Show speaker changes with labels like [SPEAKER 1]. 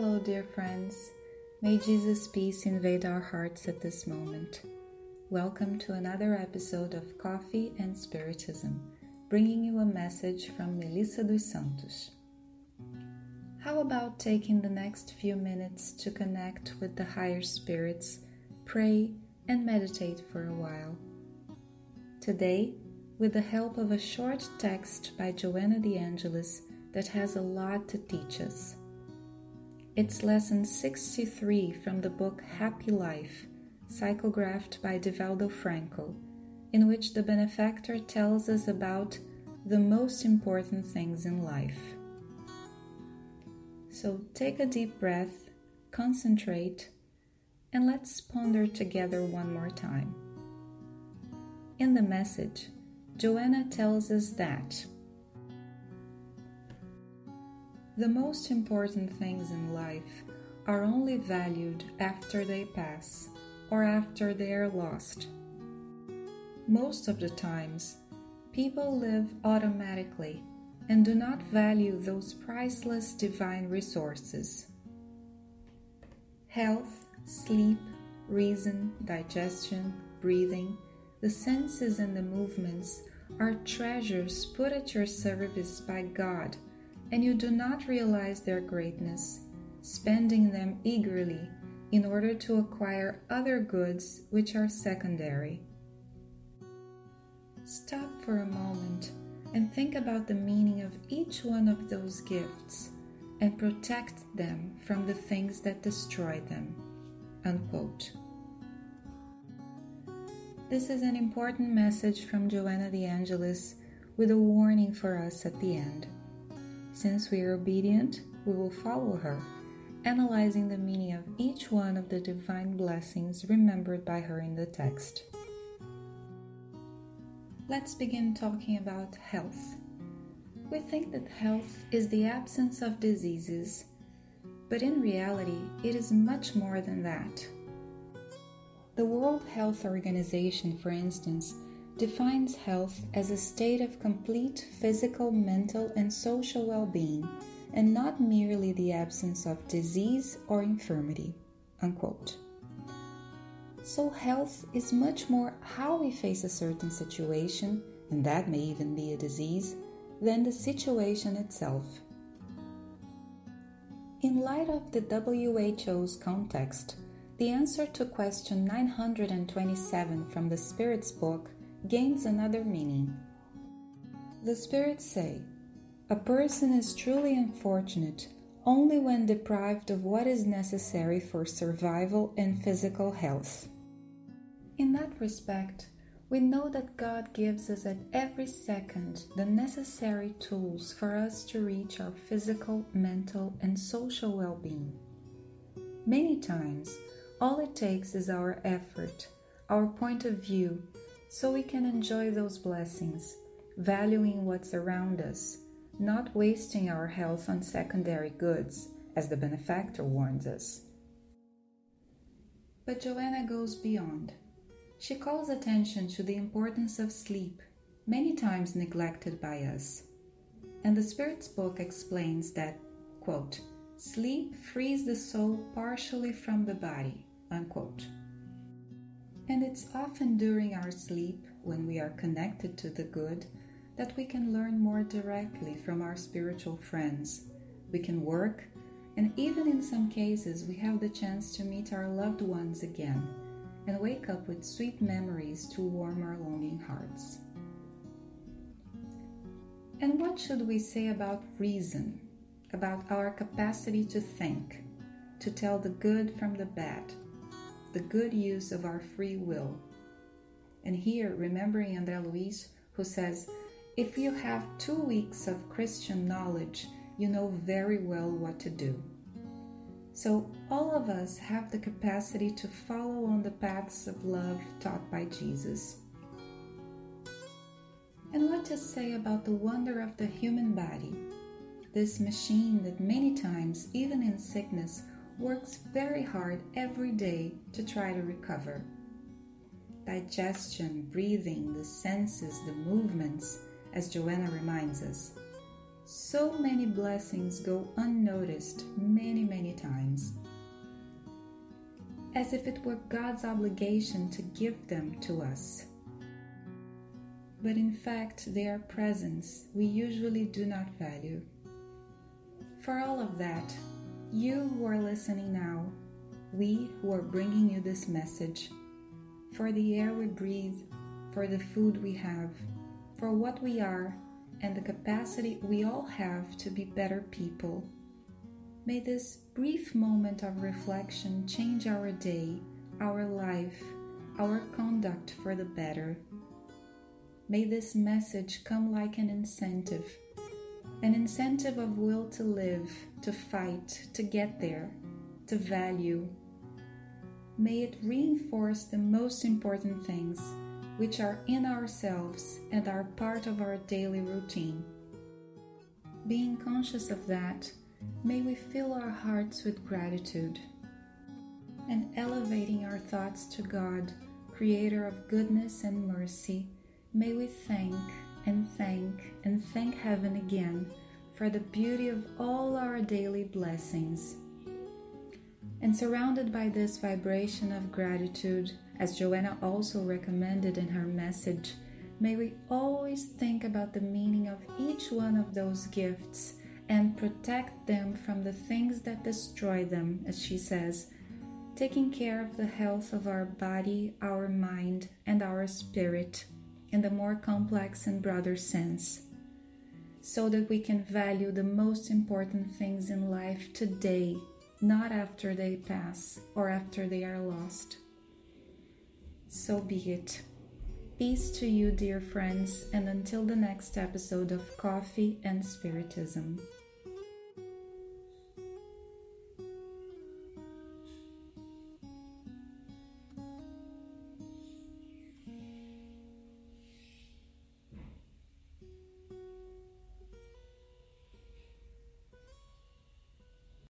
[SPEAKER 1] Hello, dear friends. May Jesus' peace invade our hearts at this moment. Welcome to another episode of Coffee and Spiritism, bringing you a message from Melissa dos Santos. How about taking the next few minutes to connect with the higher spirits, pray, and meditate for a while? Today, with the help of a short text by Joanna de Angelis that has a lot to teach us. It's lesson 63 from the book Happy Life, psychographed by Divaldo Franco, in which the benefactor tells us about the most important things in life. So take a deep breath, concentrate, and let's ponder together one more time. In the message, Joanna tells us that the most important things in life are only valued after they pass or after they are lost. Most of the times, people live automatically and do not value those priceless divine resources. Health, sleep, reason, digestion, breathing, the senses and the movements are treasures put at your service by God and you do not realize their greatness, spending them eagerly in order to acquire other goods which are secondary. Stop for a moment and think about the meaning of each one of those gifts and protect them from the things that destroy them. Unquote. This is an important message from Joanna de Angelis with a warning for us at the end. Since we are obedient, we will follow her, analyzing the meaning of each one of the divine blessings remembered by her in the text. Let's begin talking about health. We think that health is the absence of diseases, but in reality, it is much more than that. The World Health Organization, for instance, defines health as a state of complete physical, mental, and social well being, and not merely the absence of disease or infirmity. Unquote. So, health is much more how we face a certain situation, and that may even be a disease, than the situation itself. In light of the WHO's context, the answer to question 927 from the Spirit's book gains another meaning. The spirits say, A person is truly unfortunate only when deprived of what is necessary for survival and physical health. In that respect, we know that God gives us at every second the necessary tools for us to reach our physical, mental, and social well being. Many times, all it takes is our effort, our point of view, so we can enjoy those blessings, valuing what's around us, not wasting our health on secondary goods, as the benefactor warns us. But Joanna goes beyond. She calls attention to the importance of sleep, many times neglected by us. And the Spirit's book explains that, quote, sleep frees the soul partially from the body, unquote. And it's often during our sleep, when we are connected to the good, that we can learn more directly from our spiritual friends. We can work, and even in some cases, we have the chance to meet our loved ones again and wake up with sweet memories to warm our longing hearts. And what should we say about reason, about our capacity to think, to tell the good from the bad? The good use of our free will. And here, remembering André Luiz, who says, If you have two weeks of Christian knowledge, you know very well what to do. So, all of us have the capacity to follow on the paths of love taught by Jesus. And what to say about the wonder of the human body? This machine that many times, even in sickness, works very hard every day to try to recover. Digestion, breathing, the senses, the movements, as Joanna reminds us. so many blessings go unnoticed many, many times, as if it were God's obligation to give them to us. But in fact, their presence we usually do not value. For all of that, you who are listening now, we who are bringing you this message, for the air we breathe, for the food we have, for what we are, and the capacity we all have to be better people. May this brief moment of reflection change our day, our life, our conduct for the better. May this message come like an incentive an incentive of will to live, to fight, to get there, to value. May it reinforce the most important things which are in ourselves and are part of our daily routine. Being conscious of that, may we fill our hearts with gratitude and elevating our thoughts to God, Creator of goodness and mercy, may we thank and thank and thank Heaven again for the beauty of all our daily blessings. And surrounded by this vibration of gratitude, as Joanna also recommended in her message, may we always think about the meaning of each one of those gifts and protect them from the things that destroy them, as she says, taking care of the health of our body, our mind, and our spirit in the more complex and broader sense, so that we can value the most important things in life today, not after they pass or after they are lost. So be it. Peace to you, dear friends, and until the next episode of Coffee and Spiritism.